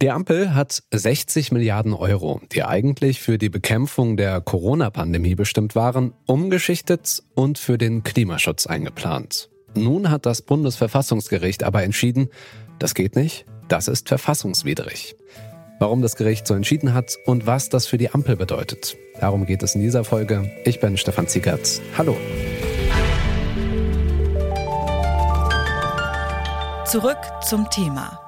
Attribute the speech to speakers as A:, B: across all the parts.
A: Die Ampel hat 60 Milliarden Euro, die eigentlich für die Bekämpfung der Corona-Pandemie bestimmt waren, umgeschichtet und für den Klimaschutz eingeplant. Nun hat das Bundesverfassungsgericht aber entschieden, das geht nicht, das ist verfassungswidrig. Warum das Gericht so entschieden hat und was das für die Ampel bedeutet. Darum geht es in dieser Folge. Ich bin Stefan Ziegert. Hallo.
B: Zurück zum Thema.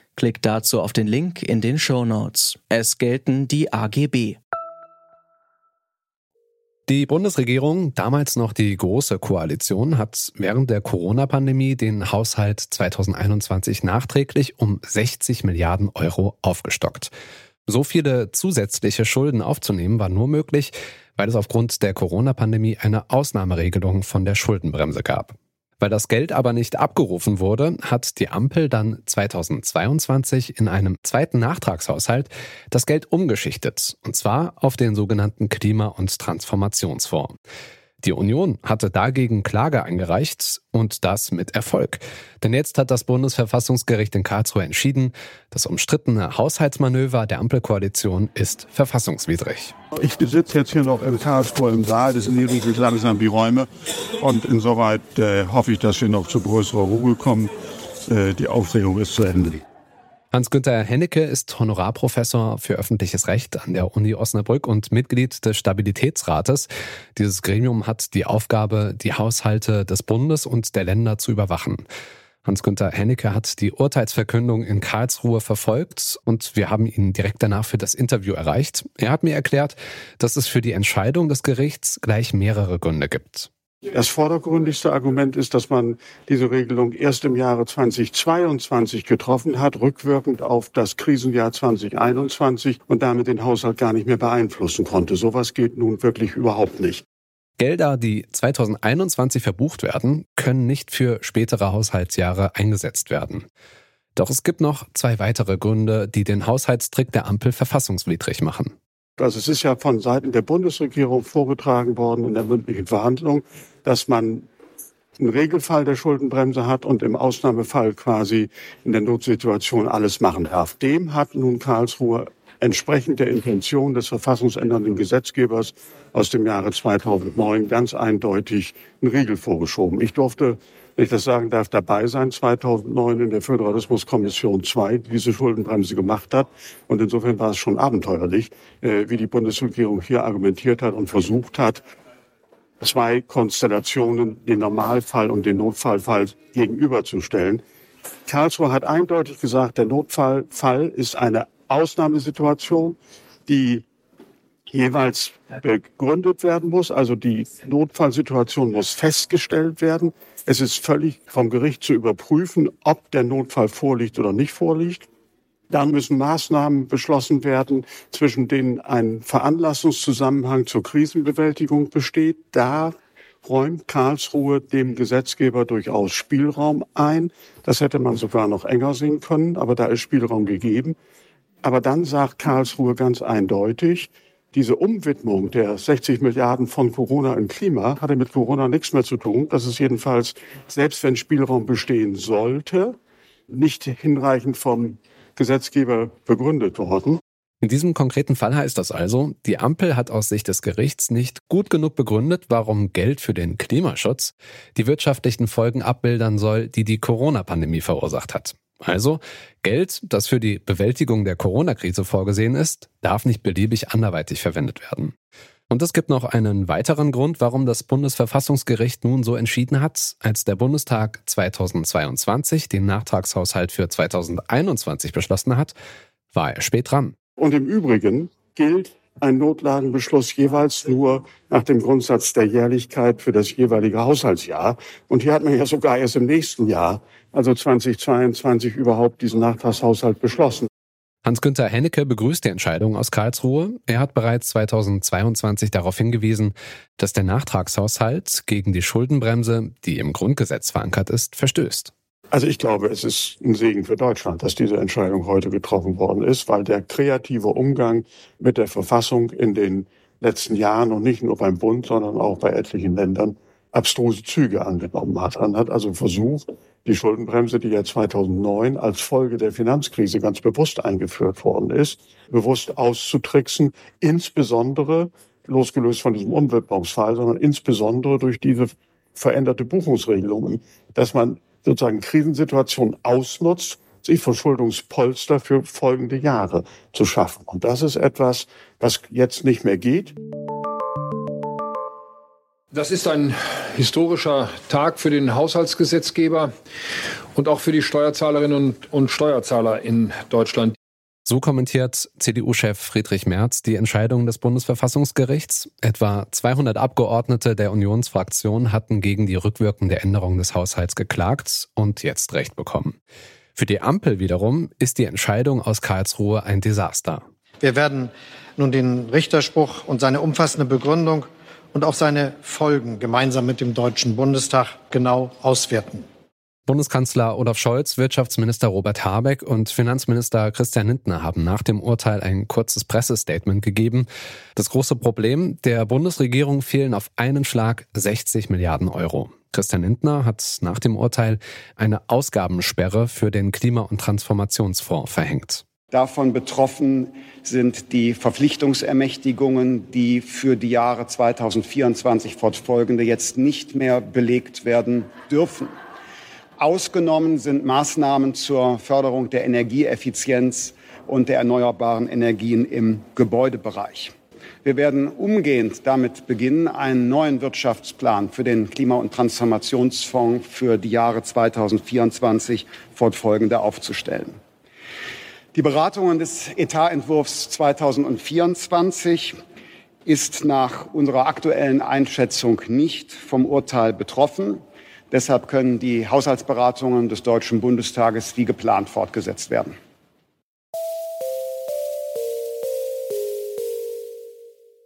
C: Klickt dazu auf den Link in den Show Notes. Es gelten die AGB.
A: Die Bundesregierung, damals noch die Große Koalition, hat während der Corona-Pandemie den Haushalt 2021 nachträglich um 60 Milliarden Euro aufgestockt. So viele zusätzliche Schulden aufzunehmen war nur möglich, weil es aufgrund der Corona-Pandemie eine Ausnahmeregelung von der Schuldenbremse gab. Weil das Geld aber nicht abgerufen wurde, hat die Ampel dann 2022 in einem zweiten Nachtragshaushalt das Geld umgeschichtet, und zwar auf den sogenannten Klima- und Transformationsfonds. Die Union hatte dagegen Klage eingereicht und das mit Erfolg. Denn jetzt hat das Bundesverfassungsgericht in Karlsruhe entschieden, das umstrittene Haushaltsmanöver der Ampelkoalition ist verfassungswidrig.
D: Ich sitze jetzt hier noch in Karlsruhe im Saal, das sind langsam die Räume und insoweit äh, hoffe ich, dass wir noch zu größerer Ruhe kommen. Äh, die Aufregung ist zu Ende.
A: Hans-Günther Hennecke ist Honorarprofessor für öffentliches Recht an der Uni Osnabrück und Mitglied des Stabilitätsrates. Dieses Gremium hat die Aufgabe, die Haushalte des Bundes und der Länder zu überwachen. Hans-Günther Hennecke hat die Urteilsverkündung in Karlsruhe verfolgt und wir haben ihn direkt danach für das Interview erreicht. Er hat mir erklärt, dass es für die Entscheidung des Gerichts gleich mehrere Gründe gibt.
D: Das vordergründigste Argument ist, dass man diese Regelung erst im Jahre 2022 getroffen hat, rückwirkend auf das Krisenjahr 2021 und damit den Haushalt gar nicht mehr beeinflussen konnte. Sowas geht nun wirklich überhaupt nicht.
A: Gelder, die 2021 verbucht werden, können nicht für spätere Haushaltsjahre eingesetzt werden. Doch es gibt noch zwei weitere Gründe, die den Haushaltstrick der Ampel verfassungswidrig machen.
D: Also es ist ja von Seiten der Bundesregierung vorgetragen worden in der mündlichen Verhandlung, dass man einen Regelfall der Schuldenbremse hat und im Ausnahmefall quasi in der Notsituation alles machen darf. Dem hat nun Karlsruhe entsprechend der Intention des verfassungsändernden Gesetzgebers aus dem Jahre 2009 ganz eindeutig einen Riegel vorgeschoben. Ich durfte wenn ich das sagen darf, dabei sein, 2009 in der Föderalismuskommission 2, die diese Schuldenbremse gemacht hat. Und insofern war es schon abenteuerlich, äh, wie die Bundesregierung hier argumentiert hat und versucht hat, zwei Konstellationen, den Normalfall und den Notfallfall gegenüberzustellen. Karlsruhe hat eindeutig gesagt, der Notfallfall ist eine Ausnahmesituation, die jeweils begründet werden muss. Also die Notfallsituation muss festgestellt werden. Es ist völlig vom Gericht zu überprüfen, ob der Notfall vorliegt oder nicht vorliegt. Dann müssen Maßnahmen beschlossen werden, zwischen denen ein Veranlassungszusammenhang zur Krisenbewältigung besteht. Da räumt Karlsruhe dem Gesetzgeber durchaus Spielraum ein. Das hätte man sogar noch enger sehen können, aber da ist Spielraum gegeben. Aber dann sagt Karlsruhe ganz eindeutig, diese Umwidmung der 60 Milliarden von Corona in Klima hatte mit Corona nichts mehr zu tun. Das ist jedenfalls, selbst wenn Spielraum bestehen sollte, nicht hinreichend vom Gesetzgeber begründet worden.
A: In diesem konkreten Fall heißt das also, die Ampel hat aus Sicht des Gerichts nicht gut genug begründet, warum Geld für den Klimaschutz die wirtschaftlichen Folgen abmildern soll, die die Corona-Pandemie verursacht hat. Also Geld, das für die Bewältigung der Corona-Krise vorgesehen ist, darf nicht beliebig anderweitig verwendet werden. Und es gibt noch einen weiteren Grund, warum das Bundesverfassungsgericht nun so entschieden hat. Als der Bundestag 2022 den Nachtragshaushalt für 2021 beschlossen hat, war er spät dran.
D: Und im Übrigen gilt einen Notlagenbeschluss jeweils nur nach dem Grundsatz der Jährlichkeit für das jeweilige Haushaltsjahr. Und hier hat man ja sogar erst im nächsten Jahr, also 2022, überhaupt diesen Nachtragshaushalt beschlossen.
A: Hans-Günther Hennecke begrüßt die Entscheidung aus Karlsruhe. Er hat bereits 2022 darauf hingewiesen, dass der Nachtragshaushalt gegen die Schuldenbremse, die im Grundgesetz verankert ist, verstößt.
D: Also ich glaube, es ist ein Segen für Deutschland, dass diese Entscheidung heute getroffen worden ist, weil der kreative Umgang mit der Verfassung in den letzten Jahren und nicht nur beim Bund, sondern auch bei etlichen Ländern abstruse Züge angenommen hat. Man hat also versucht, die Schuldenbremse, die ja 2009 als Folge der Finanzkrise ganz bewusst eingeführt worden ist, bewusst auszutricksen, insbesondere losgelöst von diesem Umwidmungsfall, sondern insbesondere durch diese veränderte Buchungsregelungen, dass man sozusagen Krisensituationen ausnutzt, sich Verschuldungspolster für folgende Jahre zu schaffen. Und das ist etwas, was jetzt nicht mehr geht.
E: Das ist ein historischer Tag für den Haushaltsgesetzgeber und auch für die Steuerzahlerinnen und, Steuerzahler in Deutschland.
A: So kommentiert CDU-Chef Friedrich Merz die Entscheidung des Bundesverfassungsgerichts. Etwa 200 Abgeordnete der Unionsfraktion hatten gegen die rückwirkende Änderung des Haushalts geklagt und jetzt Recht bekommen. Für die Ampel wiederum ist die Entscheidung aus Karlsruhe ein Desaster.
F: Wir werden nun den Richterspruch und seine umfassende Begründung und auch seine Folgen gemeinsam mit dem Deutschen Bundestag genau auswerten.
A: Bundeskanzler Olaf Scholz, Wirtschaftsminister Robert Habeck und Finanzminister Christian Lindner haben nach dem Urteil ein kurzes Pressestatement gegeben. Das große Problem, der Bundesregierung fehlen auf einen Schlag 60 Milliarden Euro. Christian Lindner hat nach dem Urteil eine Ausgabensperre für den Klima- und Transformationsfonds verhängt.
G: Davon betroffen sind die Verpflichtungsermächtigungen, die für die Jahre 2024 fortfolgende jetzt nicht mehr belegt werden dürfen. Ausgenommen sind Maßnahmen zur Förderung der Energieeffizienz und der erneuerbaren Energien im Gebäudebereich. Wir werden umgehend damit beginnen, einen neuen Wirtschaftsplan für den Klima- und Transformationsfonds für die Jahre 2024 fortfolgende aufzustellen. Die Beratungen des Etatentwurfs 2024 ist nach unserer aktuellen Einschätzung nicht vom Urteil betroffen. Deshalb können die Haushaltsberatungen des Deutschen Bundestages wie geplant fortgesetzt werden.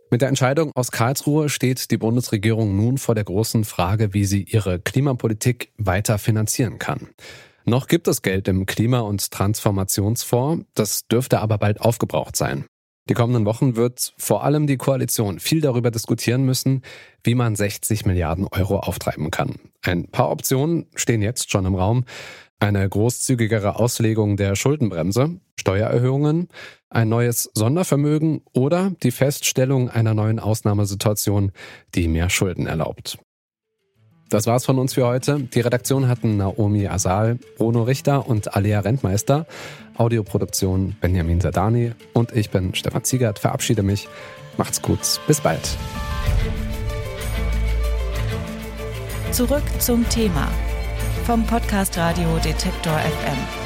A: Mit der Entscheidung aus Karlsruhe steht die Bundesregierung nun vor der großen Frage, wie sie ihre Klimapolitik weiter finanzieren kann. Noch gibt es Geld im Klima- und Transformationsfonds, das dürfte aber bald aufgebraucht sein. Die kommenden Wochen wird vor allem die Koalition viel darüber diskutieren müssen, wie man 60 Milliarden Euro auftreiben kann. Ein paar Optionen stehen jetzt schon im Raum. Eine großzügigere Auslegung der Schuldenbremse, Steuererhöhungen, ein neues Sondervermögen oder die Feststellung einer neuen Ausnahmesituation, die mehr Schulden erlaubt. Das war's von uns für heute. Die Redaktion hatten Naomi Asal, Bruno Richter und Alea Rentmeister. Audioproduktion Benjamin Sadani und ich bin Stefan Ziegert. Verabschiede mich. Macht's gut. Bis bald.
B: Zurück zum Thema vom Podcast Radio Detektor FM.